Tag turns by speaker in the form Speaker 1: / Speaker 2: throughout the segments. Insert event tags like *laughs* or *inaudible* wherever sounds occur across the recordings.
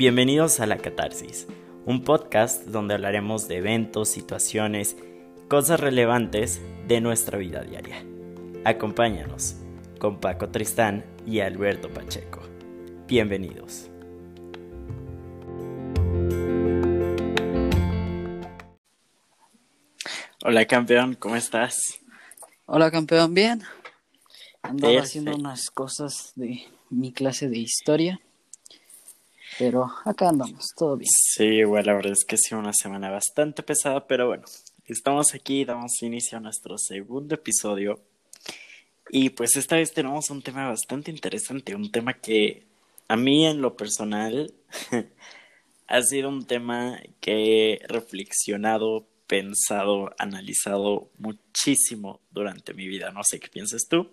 Speaker 1: Bienvenidos a La Catarsis, un podcast donde hablaremos de eventos, situaciones, cosas relevantes de nuestra vida diaria. Acompáñanos con Paco Tristán y Alberto Pacheco. Bienvenidos. Hola campeón, ¿cómo estás?
Speaker 2: Hola campeón, bien. Andaba haciendo unas cosas de mi clase de historia. Pero acá andamos, todo bien.
Speaker 1: Sí, igual la verdad es que ha sido una semana bastante pesada, pero bueno, estamos aquí, damos inicio a nuestro segundo episodio. Y pues esta vez tenemos un tema bastante interesante, un tema que a mí en lo personal *laughs* ha sido un tema que he reflexionado, pensado, analizado muchísimo durante mi vida. No sé qué piensas tú.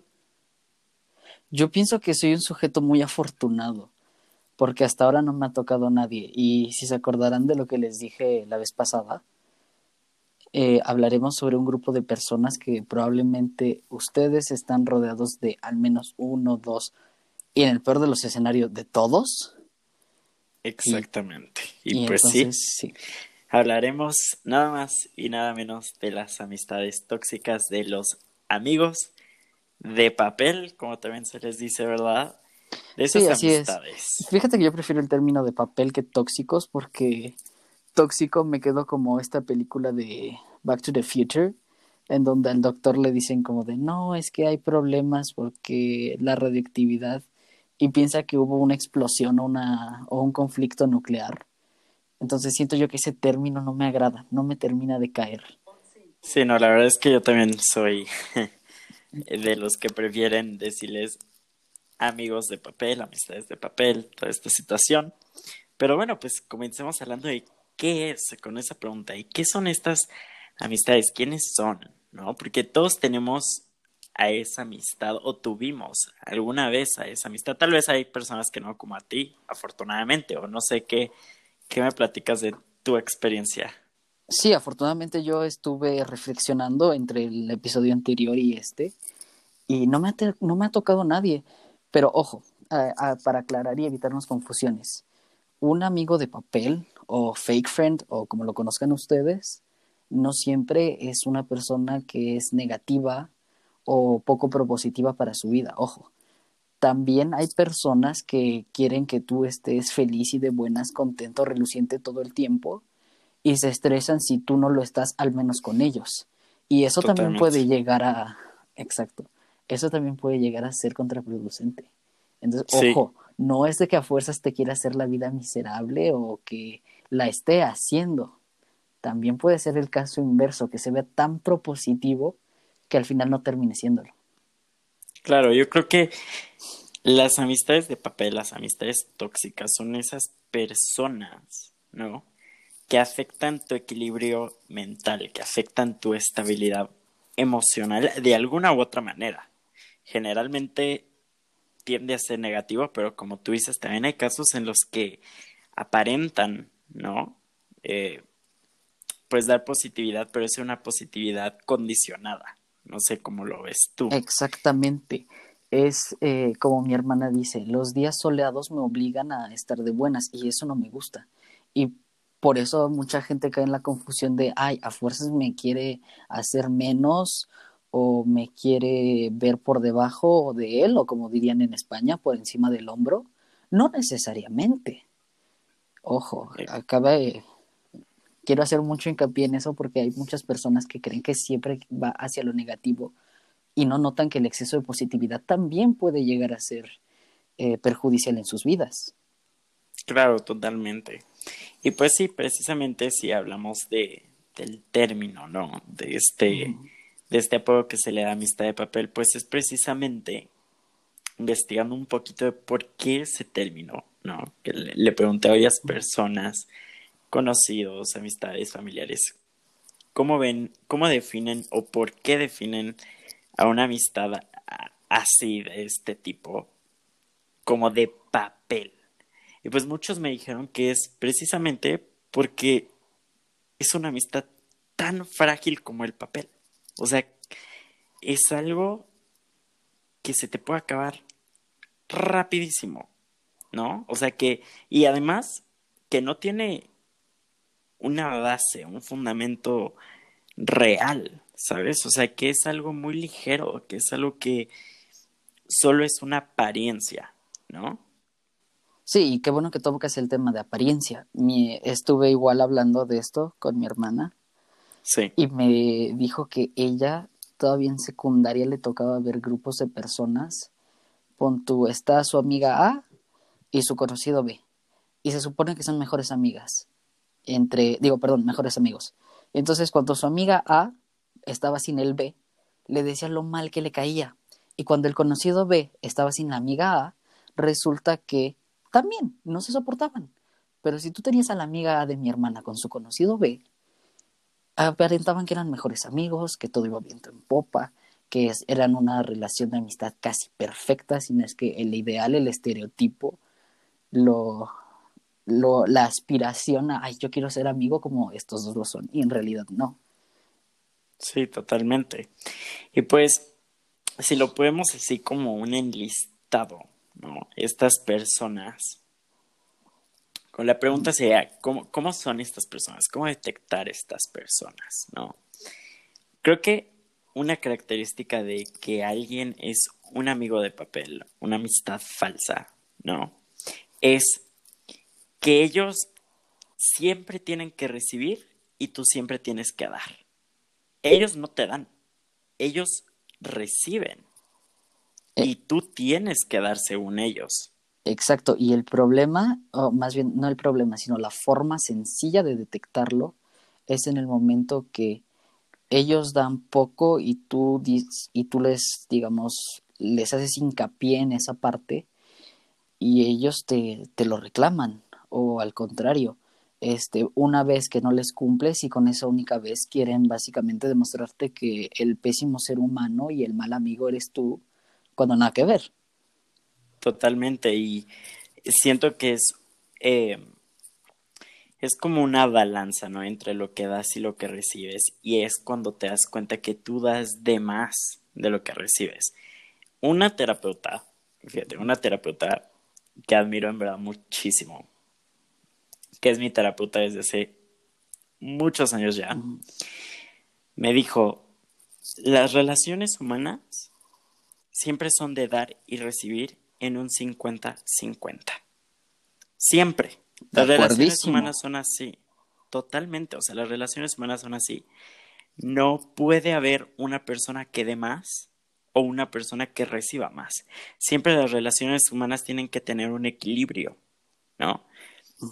Speaker 2: Yo pienso que soy un sujeto muy afortunado porque hasta ahora no me ha tocado nadie. Y si se acordarán de lo que les dije la vez pasada, eh, hablaremos sobre un grupo de personas que probablemente ustedes están rodeados de al menos uno, dos, y en el peor de los escenarios, de todos.
Speaker 1: Exactamente. Y, pues sí, sí, hablaremos nada más y nada menos de las amistades tóxicas de los amigos de papel, como también se les dice, ¿verdad?
Speaker 2: Sí, así Es. Fíjate que yo prefiero el término de papel que tóxicos porque tóxico me quedó como esta película de Back to the Future en donde al doctor le dicen como de no, es que hay problemas porque la radioactividad y piensa que hubo una explosión o, una, o un conflicto nuclear. Entonces siento yo que ese término no me agrada, no me termina de caer.
Speaker 1: Sí, no, la verdad es que yo también soy *laughs* de los que prefieren decirles amigos de papel, amistades de papel, toda esta situación. Pero bueno, pues comencemos hablando de qué es con esa pregunta y qué son estas amistades, quiénes son, ¿no? Porque todos tenemos a esa amistad o tuvimos alguna vez a esa amistad. Tal vez hay personas que no como a ti, afortunadamente, o no sé qué, qué me platicas de tu experiencia.
Speaker 2: Sí, afortunadamente yo estuve reflexionando entre el episodio anterior y este y no me ha, no me ha tocado nadie. Pero ojo, para aclarar y evitarnos confusiones, un amigo de papel o fake friend o como lo conozcan ustedes, no siempre es una persona que es negativa o poco propositiva para su vida. Ojo, también hay personas que quieren que tú estés feliz y de buenas, contento, reluciente todo el tiempo y se estresan si tú no lo estás al menos con ellos. Y eso también puede llegar a... Exacto eso también puede llegar a ser contraproducente. Entonces, ojo, no es de que a fuerzas te quiera hacer la vida miserable o que la esté haciendo. También puede ser el caso inverso, que se vea tan propositivo que al final no termine siéndolo.
Speaker 1: Claro, yo creo que las amistades de papel, las amistades tóxicas, son esas personas, ¿no? Que afectan tu equilibrio mental, que afectan tu estabilidad emocional de alguna u otra manera generalmente tiende a ser negativo, pero como tú dices, también hay casos en los que aparentan, ¿no? Eh, pues dar positividad, pero es una positividad condicionada. No sé cómo lo ves tú.
Speaker 2: Exactamente. Es eh, como mi hermana dice, los días soleados me obligan a estar de buenas y eso no me gusta. Y por eso mucha gente cae en la confusión de, ay, a fuerzas me quiere hacer menos o me quiere ver por debajo de él, o como dirían en España, por encima del hombro. No necesariamente. Ojo, acaba de... Quiero hacer mucho hincapié en eso porque hay muchas personas que creen que siempre va hacia lo negativo y no notan que el exceso de positividad también puede llegar a ser eh, perjudicial en sus vidas.
Speaker 1: Claro, totalmente. Y pues sí, precisamente si hablamos de, del término, ¿no? De este de este apodo que se le da amistad de papel, pues es precisamente investigando un poquito de por qué se terminó, ¿no? Que le, pregunté a varias personas, conocidos, amistades, familiares, ¿cómo ven, cómo definen o por qué definen a una amistad así de este tipo como de papel? Y pues muchos me dijeron que es precisamente porque es una amistad tan frágil como el papel. O sea, es algo que se te puede acabar rapidísimo, ¿no? O sea que, y además, que no tiene una base, un fundamento real, ¿sabes? O sea, que es algo muy ligero, que es algo que solo es una apariencia, ¿no?
Speaker 2: Sí, qué bueno que tocas el tema de apariencia. Estuve igual hablando de esto con mi hermana. Y me dijo que ella todavía en secundaria le tocaba ver grupos de personas. Pon tú, está su amiga A y su conocido B. Y se supone que son mejores amigas. Entre, digo, perdón, mejores amigos. Entonces, cuando su amiga A estaba sin el B, le decía lo mal que le caía. Y cuando el conocido B estaba sin la amiga A, resulta que también no se soportaban. Pero si tú tenías a la amiga A de mi hermana con su conocido B, aparentaban que eran mejores amigos, que todo iba viento en popa, que eran una relación de amistad casi perfecta, sino es que el ideal, el estereotipo, lo, lo, la aspiración a, ay, yo quiero ser amigo como estos dos lo son, y en realidad no.
Speaker 1: Sí, totalmente. Y pues, si lo podemos así como un enlistado, ¿no? Estas personas la pregunta sería, ¿cómo, ¿cómo son estas personas? ¿Cómo detectar estas personas? ¿No? Creo que una característica de que alguien es un amigo de papel, una amistad falsa, ¿no? Es que ellos siempre tienen que recibir y tú siempre tienes que dar. Ellos no te dan, ellos reciben eh. y tú tienes que dar según ellos.
Speaker 2: Exacto, y el problema, o más bien no el problema, sino la forma sencilla de detectarlo es en el momento que ellos dan poco y tú, y tú les, digamos, les haces hincapié en esa parte y ellos te, te lo reclaman, o al contrario, este, una vez que no les cumples y con esa única vez quieren básicamente demostrarte que el pésimo ser humano y el mal amigo eres tú, cuando nada que ver.
Speaker 1: Totalmente, y siento que es, eh, es como una balanza, ¿no? Entre lo que das y lo que recibes, y es cuando te das cuenta que tú das de más de lo que recibes. Una terapeuta, fíjate, una terapeuta que admiro en verdad muchísimo, que es mi terapeuta desde hace muchos años ya, me dijo, las relaciones humanas siempre son de dar y recibir en un 50-50. Siempre. Las relaciones humanas son así. Totalmente. O sea, las relaciones humanas son así. No puede haber una persona que dé más o una persona que reciba más. Siempre las relaciones humanas tienen que tener un equilibrio, ¿no?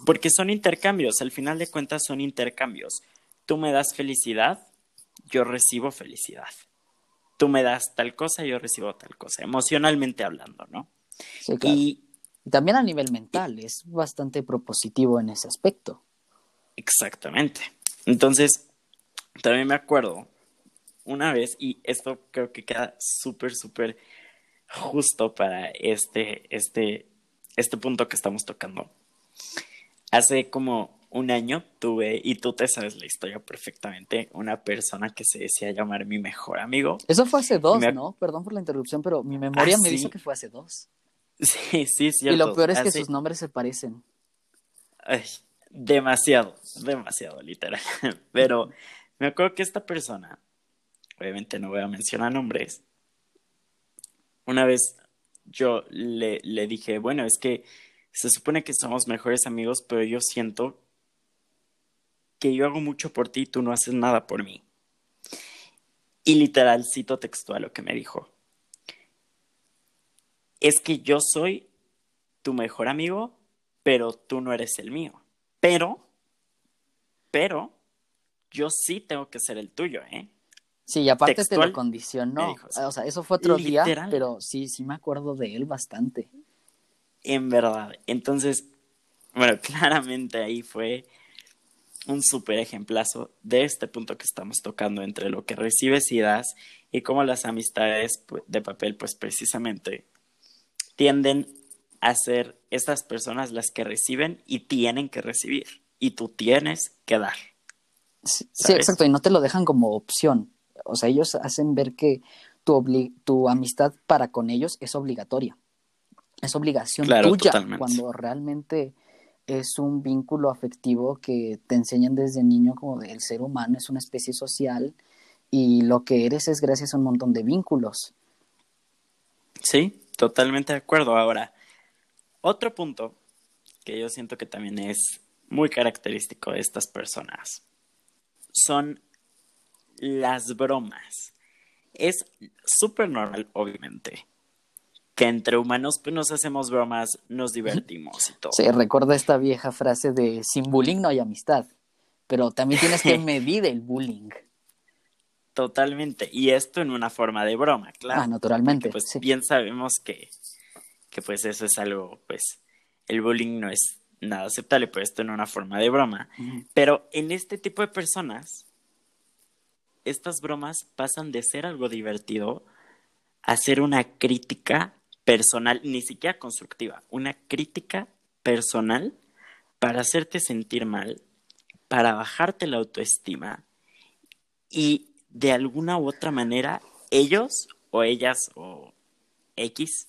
Speaker 1: Porque son intercambios, al final de cuentas son intercambios. Tú me das felicidad, yo recibo felicidad. Tú me das tal cosa, yo recibo tal cosa, emocionalmente hablando, ¿no?
Speaker 2: Y, también a nivel mental, es bastante propositivo en ese aspecto.
Speaker 1: Exactamente. Entonces, también me acuerdo una vez, y esto creo que queda súper, súper justo para este, este, este punto que estamos tocando. Hace como un año tuve, y tú te sabes la historia perfectamente, una persona que se decía llamar mi mejor amigo.
Speaker 2: Eso fue hace dos, ¿no? Perdón por la interrupción, pero mi memoria ah, me dice que fue hace dos. *laughs*
Speaker 1: Sí, sí, cierto.
Speaker 2: Y lo peor es que sus nombres se parecen.
Speaker 1: Ay, demasiado, demasiado, literal. *laughs* Pero me acuerdo que esta persona, obviamente no voy a mencionar nombres, una vez yo le, le dije, bueno, es que se supone que somos mejores amigos, pero yo siento que yo hago mucho por ti y tú no haces nada por mí. Y literal, cito textual lo que me dijo es que yo soy tu mejor amigo, pero tú no eres el mío. Pero, pero, yo sí tengo que ser el tuyo, ¿eh?
Speaker 2: Sí, y aparte te lo condicionó. o sea, eso fue otro día, pero sí, sí me acuerdo de él bastante.
Speaker 1: En verdad. Entonces, bueno, *laughs* claramente ahí fue un súper ejemplazo de este punto que estamos tocando entre lo que recibes y das y cómo las amistades pues, de papel, pues precisamente tienden a ser estas personas las que reciben y tienen que recibir. Y tú tienes que dar.
Speaker 2: Sí, exacto. Y no te lo dejan como opción. O sea, ellos hacen ver que tu, tu amistad para con ellos es obligatoria. Es obligación tuya. Cuando realmente es un vínculo afectivo que te enseñan desde niño como el ser humano es una especie social y lo que eres es gracias a un montón de vínculos.
Speaker 1: Sí, totalmente de acuerdo. Ahora, otro punto que yo siento que también es muy característico de estas personas son las bromas. Es súper normal, obviamente, que entre humanos pues nos hacemos bromas, nos divertimos y todo.
Speaker 2: Sí, recuerda esta vieja frase de sin bullying no hay amistad, pero también tienes que *laughs* medir el bullying.
Speaker 1: Totalmente, y esto en una forma de broma, claro.
Speaker 2: Ah, naturalmente.
Speaker 1: pues bien sabemos que, que pues eso es algo, pues el bullying no es nada aceptable, pues esto en una forma de broma. Pero en este tipo de personas, estas bromas pasan de ser algo divertido a ser una crítica personal, ni siquiera constructiva, una crítica personal para hacerte sentir mal, para bajarte la autoestima y de alguna u otra manera ellos o ellas o X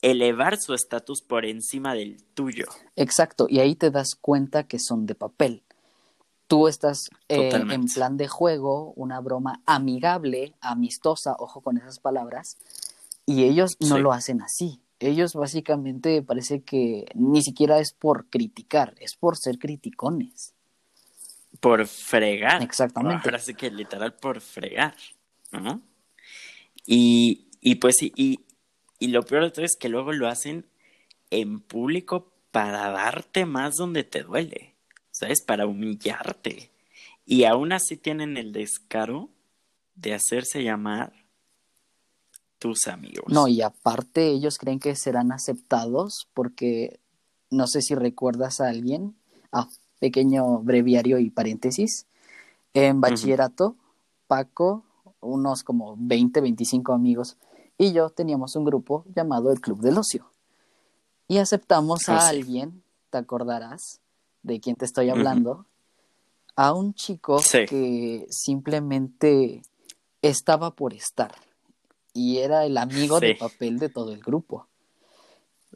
Speaker 1: elevar su estatus por encima del tuyo.
Speaker 2: Exacto, y ahí te das cuenta que son de papel. Tú estás eh, en plan de juego, una broma amigable, amistosa, ojo con esas palabras, y ellos no lo hacen así. Ellos básicamente parece que ni siquiera es por criticar, es por ser criticones.
Speaker 1: Por fregar.
Speaker 2: Exactamente.
Speaker 1: Ahora sí que literal por fregar. ¿no? Y, y pues y, y lo peor de todo es que luego lo hacen en público para darte más donde te duele. ¿Sabes? Para humillarte. Y aún así tienen el descaro de hacerse llamar tus amigos.
Speaker 2: No, y aparte ellos creen que serán aceptados porque no sé si recuerdas a alguien, pequeño breviario y paréntesis, en bachillerato, Paco, unos como 20, 25 amigos, y yo teníamos un grupo llamado el Club del Ocio. Y aceptamos a alguien, te acordarás de quién te estoy hablando, a un chico que simplemente estaba por estar y era el amigo de papel de todo el grupo.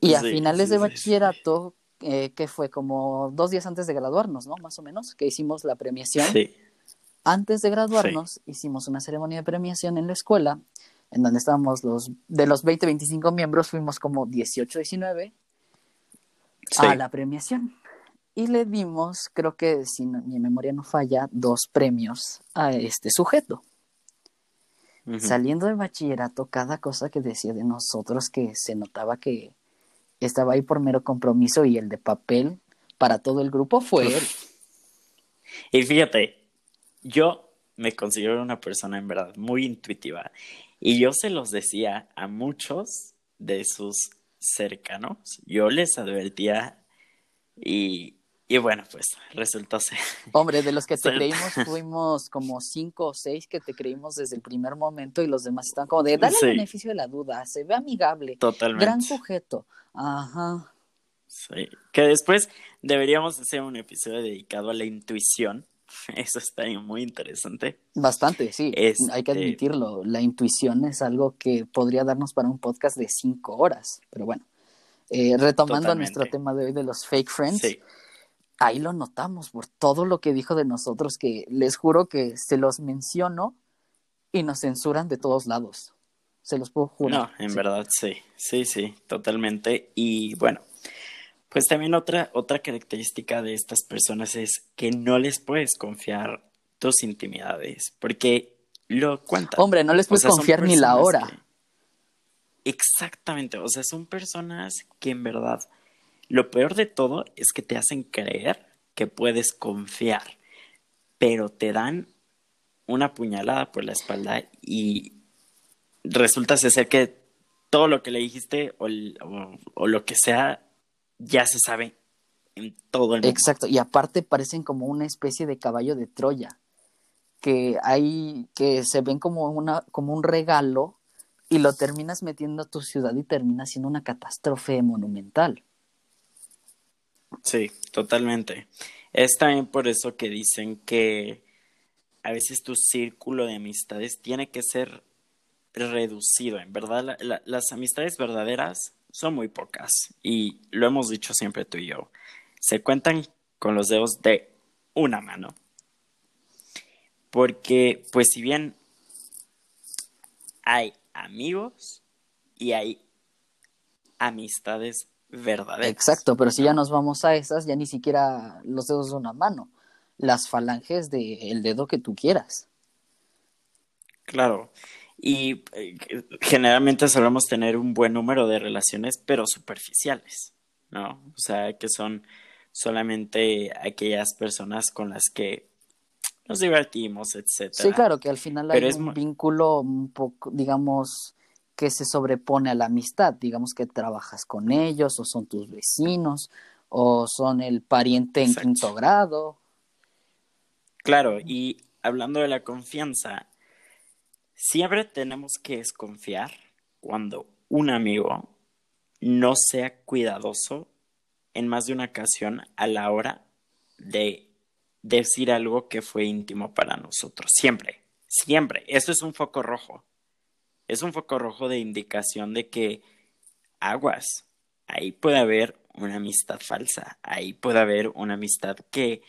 Speaker 2: Y a finales de bachillerato, eh, que fue como dos días antes de graduarnos, ¿no? Más o menos, que hicimos la premiación. Antes de graduarnos, hicimos una ceremonia de premiación en la escuela, en donde estábamos los, de los 20, 25 miembros, fuimos como 18, 19 a la premiación. Y le dimos, creo que si mi memoria no falla, dos premios a este sujeto. Saliendo del bachillerato, cada cosa que decía de nosotros que se notaba que estaba ahí por mero compromiso y el de papel para todo el grupo fue él.
Speaker 1: Y fíjate, yo me considero una persona en verdad muy intuitiva y yo se los decía a muchos de sus cercanos, yo les advertía y y bueno, pues resultó ser.
Speaker 2: Hombre, de los que *laughs* te creímos, fuimos como cinco o seis que te creímos desde el primer momento y los demás están como de, dale el beneficio de la duda, se ve amigable.
Speaker 1: Totalmente.
Speaker 2: Gran sujeto. Ajá.
Speaker 1: Sí. Que después deberíamos hacer un episodio dedicado a la intuición. *laughs* Eso está muy interesante.
Speaker 2: Bastante, sí. Hay que este admitirlo. La intuición es algo que podría darnos para un podcast de cinco horas. Pero bueno, eh, retomando nuestro tema de hoy de los fake friends. Sí ahí lo notamos por todo lo que dijo de nosotros, que les juro que se los menciono y nos censuran de todos lados. Se los puedo jurar.
Speaker 1: No, en verdad sí, sí, sí, totalmente. Y bueno, pues también otra, otra característica de estas personas es que no les puedes confiar tus intimidades, porque lo cuentan.
Speaker 2: Hombre, no les puedes confiar ni la hora.
Speaker 1: Exactamente, o sea, son personas que en verdad lo peor de todo es que te hacen creer que puedes confiar, pero te dan una puñalada por la espalda y resulta ser que todo lo que le dijiste o, lo que sea ya se sabe en todo el mundo.
Speaker 2: Exacto, y aparte parecen como una especie de caballo de Troya, que hay, que se ven como, una, como un regalo y lo terminas metiendo a tu ciudad y termina siendo una catástrofe monumental.
Speaker 1: Sí, totalmente. Es también por eso que dicen que a veces tu círculo de amistades tiene que ser reducido. En verdad, las amistades verdaderas son muy pocas y lo hemos dicho siempre tú y yo. se cuentan con los dedos de una mano. Porque, pues si bien hay amigos y hay amistades verdaderas.
Speaker 2: Exacto, pero si ya nos vamos a esas, ya ni siquiera los dedos de una mano, las falanges del dedo que tú quieras.
Speaker 1: Claro, y eh, generalmente solemos tener un buen número de relaciones, pero superficiales, ¿no? O sea, que son solamente aquellas personas con las que nos divertimos, etcétera.
Speaker 2: Sí, claro, que al final hay un vínculo un poco, digamos, que se sobrepone a la amistad, digamos que trabajas con ellos, o son tus vecinos, o son el pariente en quinto grado.
Speaker 1: Claro, y hablando de la confianza, siempre tenemos que desconfiar cuando un amigo no sea cuidadoso en más de una ocasión a la hora de decir algo que fue íntimo para nosotros. Siempre, siempre. Esto es un foco rojo. Es un foco rojo de indicación de que aguas. Ahí puede haber una amistad falsa. Ahí puede haber una amistad que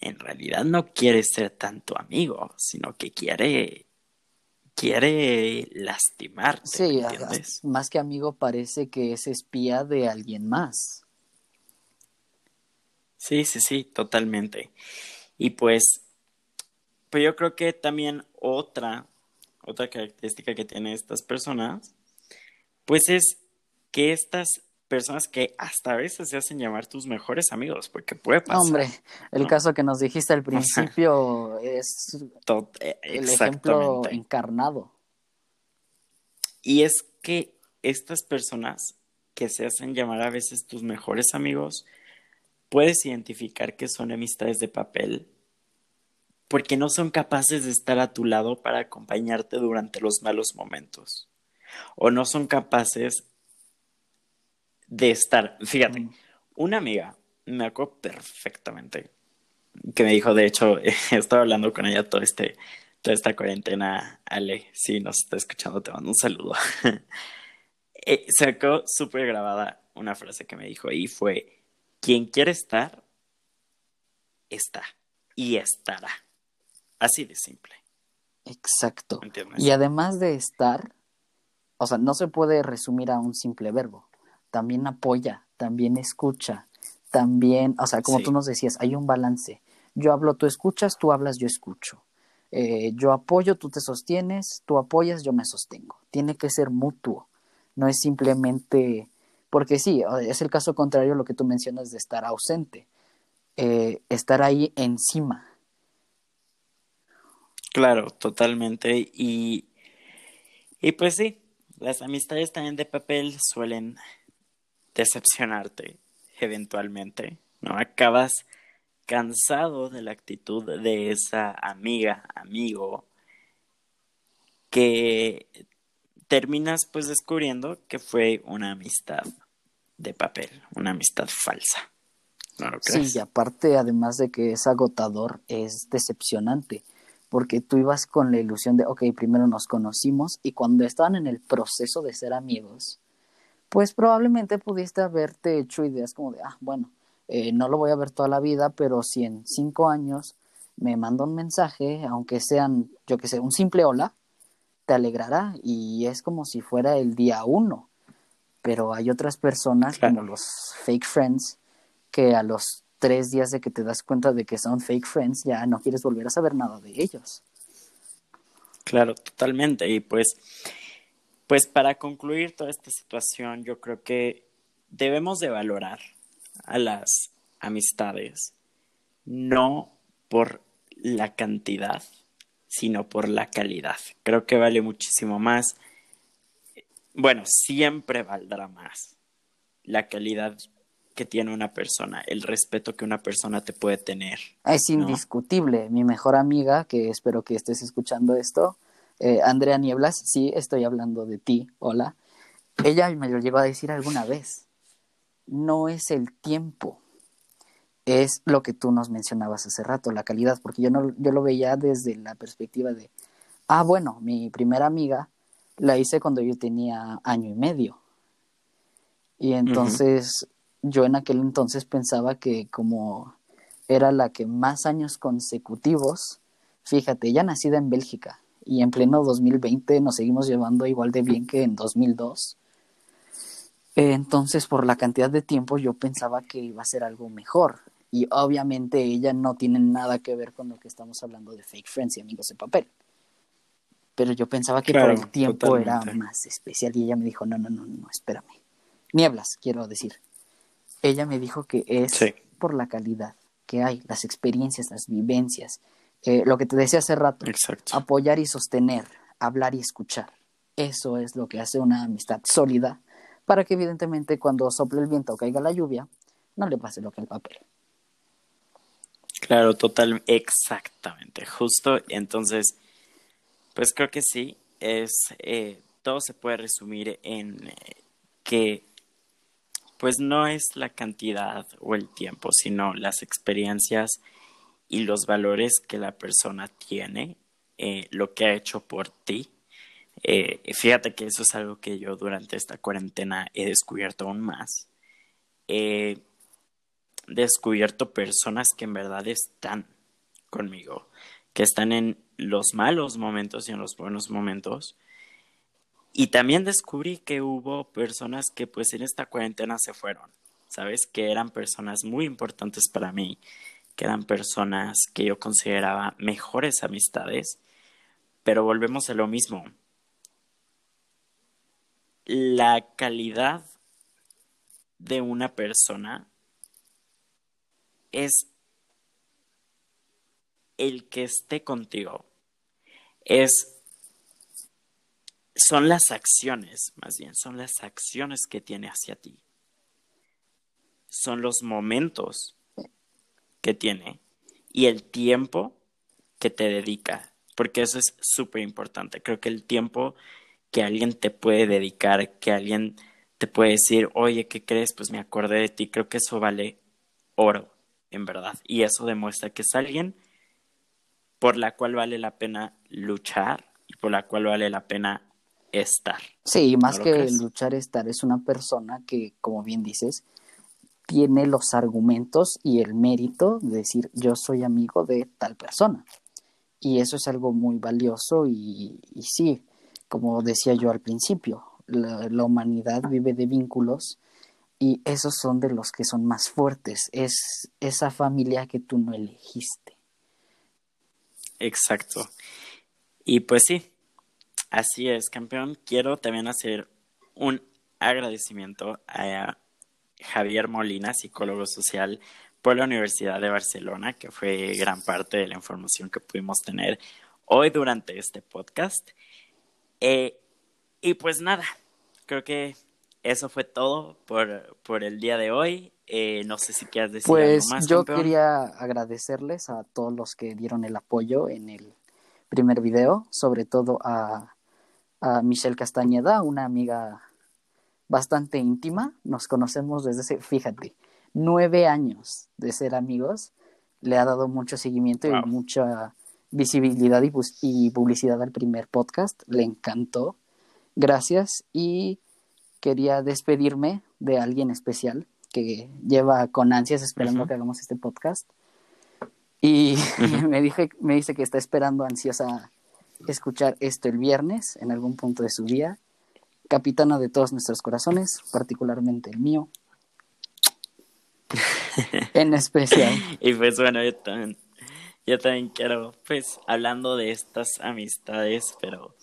Speaker 1: en realidad no quiere ser tanto amigo, sino que quiere quiere lastimarte.
Speaker 2: Sí, más que amigo parece que es espía de alguien más.
Speaker 1: Sí, sí, sí, totalmente. Y pues, pues yo creo que también otra, otra característica que tienen estas personas, pues es que estas personas que hasta a veces se hacen llamar tus mejores amigos, porque puede pasar.
Speaker 2: Hombre, el caso que nos dijiste al principio es eh, el ejemplo encarnado.
Speaker 1: Y es que estas personas que se hacen llamar a veces tus mejores amigos, puedes identificar que son amistades de papel porque no son capaces de estar a tu lado para acompañarte durante los malos momentos. O no son capaces de estar. Fíjate, mm. una amiga, me acuerdo perfectamente, que me dijo, de hecho, *laughs* he estado hablando con ella todo este, toda esta cuarentena, Ale, si nos está escuchando, te mando un saludo. *laughs* eh, sacó súper grabada una frase que me dijo y fue, quien quiere estar, está y estará. Así de simple.
Speaker 2: Exacto. Y además de estar, o sea, no se puede resumir a un simple verbo. También apoya, también escucha, también, o sea, como tú nos decías, hay un balance. Yo hablo, tú escuchas, tú hablas, yo escucho. Eh, yo apoyo, tú te sostienes, tú apoyas, yo me sostengo. Tiene que ser mutuo. No es simplemente porque sí, es el caso contrario a lo que tú mencionas de estar ausente, eh, estar ahí encima.
Speaker 1: Claro, totalmente. Y, y pues sí, las amistades también de papel suelen decepcionarte eventualmente, ¿no? Acabas cansado de la actitud de esa amiga, amigo, que terminas pues descubriendo que fue una amistad de papel, una amistad falsa.
Speaker 2: sí, y aparte, además de que es agotador, es decepcionante, porque tú ibas con la ilusión de, ok, primero nos conocimos y cuando estaban en el proceso de ser amigos, pues probablemente pudiste haberte hecho ideas como de, ah, bueno, eh, no lo voy a ver toda la vida, pero si en cinco años me manda un mensaje, aunque sean, yo que sé, un simple hola, te alegrará y es como si fuera el día uno. Pero hay otras personas como los fake friends que a los tres días de que te das cuenta de que son fake friends ya no quieres volver a saber nada de ellos.
Speaker 1: Claro, totalmente. Y pues, pues para concluir toda esta situación, yo creo que debemos de valorar a las amistades no por la cantidad, sino por la calidad. Creo que vale muchísimo más. Bueno, siempre valdrá más la calidad que tiene una persona, el respeto que una persona te puede tener.
Speaker 2: Es indiscutible. Mi mejor amiga, que espero que estés escuchando esto, eh, Andrea Nieblas, sí, estoy hablando de ti, hola. Ella me lo llegó a decir alguna vez. No es el tiempo, es lo que tú nos mencionabas hace rato, la calidad, porque yo, no, yo lo veía desde la perspectiva de, ah, bueno, mi primera amiga la hice cuando yo tenía año y medio. Y entonces yo en aquel entonces pensaba que como era la que más años consecutivos, fíjate, ella nacida en Bélgica y en pleno 2020 nos seguimos llevando igual de bien que en 2002. Entonces, por la cantidad de tiempo, yo pensaba que iba a ser algo mejor. Y obviamente ella no tiene nada que ver con lo que estamos hablando de Fake Friends y Amigos de Papel. Pero yo pensaba que por el tiempo era más especial y ella me dijo, no, no, no, no, espérame. Nieblas, quiero decir. Ella me dijo que es por la calidad que hay, las experiencias, las vivencias, eh, lo que te decía hace rato, apoyar y sostener, hablar y escuchar. Eso es lo que hace una amistad sólida para que evidentemente cuando sople el viento o caiga la lluvia, no le pase lo que al papel.
Speaker 1: Claro, total, exactamente, justo. Entonces, pues creo que sí, es, eh, todo se puede resumir en eh, que, pues no es la cantidad o el tiempo, sino las experiencias y los valores que la persona tiene, eh, lo que ha hecho por ti eh, fíjate que eso es algo que yo durante esta cuarentena he descubierto aún más. He descubierto personas que en verdad están conmigo, que están en los malos momentos y en los buenos momentos. Y también descubrí que hubo personas que pues en esta cuarentena se fueron, ¿sabes? Que eran personas muy importantes para mí, que eran personas que yo consideraba mejores amistades, pero volvemos a lo mismo la calidad de una persona es el que esté contigo. Es son las acciones, más bien, son las acciones que tiene hacia ti. Son los momentos que tiene y el tiempo que te dedica, porque eso es súper importante. Creo que el tiempo que alguien te puede dedicar, que alguien te puede decir, oye, ¿qué crees? Pues me acordé de ti. Creo que eso vale oro, en verdad. Y eso demuestra que es alguien por la cual vale la pena luchar y por la cual vale la pena estar.
Speaker 2: Sí, más que luchar, estar, es una persona que, como bien dices, tiene los argumentos y el mérito de decir yo soy amigo de tal persona. Y eso es algo muy valioso y, y sí, como decía yo al principio, la, humanidad vive de vínculos y esos son de los que son más fuertes, es esa familia que tú no elegiste.
Speaker 1: Exacto. Y pues sí, así es, campeón. Quiero también hacer un agradecimiento a Javier Molina, psicólogo social por la Universidad de Barcelona, que fue gran parte de la información que pudimos tener hoy durante este podcast. Eh, y pues nada, creo que eso fue todo por, por el día de hoy. Eh, no sé si quieres decir
Speaker 2: pues
Speaker 1: algo más.
Speaker 2: Yo quería agradecerles a todos los que dieron el apoyo en el primer video, sobre todo a, a Michelle Castañeda, una amiga bastante íntima. Nos conocemos desde hace, fíjate, nueve años de ser amigos. Le ha dado mucho seguimiento y mucha visibilidad y, publicidad al primer podcast. Le encantó. Gracias. Y quería despedirme de alguien especial que lleva con ansias esperando que hagamos este podcast. Y *laughs* me, dije, me dice que está esperando ansiosa escuchar esto el viernes en algún punto de su día. Capitana de todos nuestros corazones, particularmente el mío. *laughs* en especial.
Speaker 1: Y pues bueno, yo también yo también quiero, pues, hablando de estas amistades, pero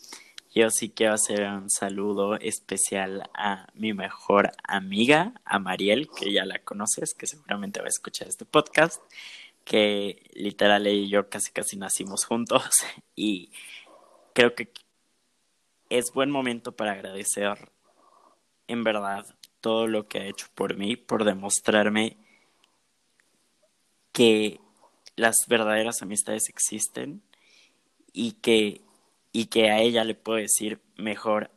Speaker 1: yo sí quiero hacer un saludo especial a mi mejor amiga, a Mariel, que ya la conoces, que seguramente va a escuchar este podcast, que literal ella y yo casi casi nacimos juntos *laughs* y creo que es buen momento para agradecer en verdad todo lo que ha hecho por mí, por demostrarme que las verdaderas amistades existen y que, y que a ella le puedo decir mejor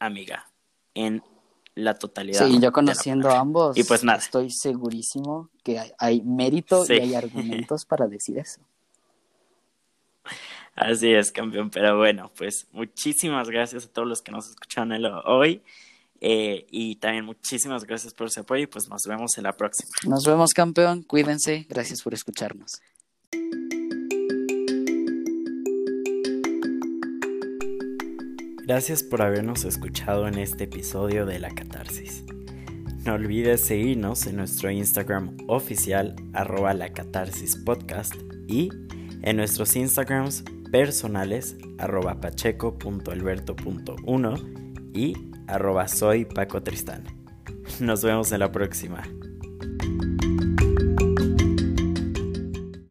Speaker 1: amiga en la totalidad.
Speaker 2: Sí, yo conociendo a ambos, y pues nada. estoy segurísimo que hay, mérito y hay argumentos para decir eso.
Speaker 1: Así es, campeón. Pero bueno, pues muchísimas gracias a todos los que nos escucharon hoy. Eh, y también muchísimas gracias por su apoyo y pues nos vemos en la próxima.
Speaker 2: Nos vemos campeón, cuídense, gracias por escucharnos.
Speaker 1: Gracias por habernos escuchado en este episodio de La Catarsis. No olvides seguirnos en nuestro Instagram oficial arroba la catarsis podcast y en nuestros Instagrams personales arroba pacheco.alberto.1 y arroba soy Paco Tristán. Nos vemos en la próxima.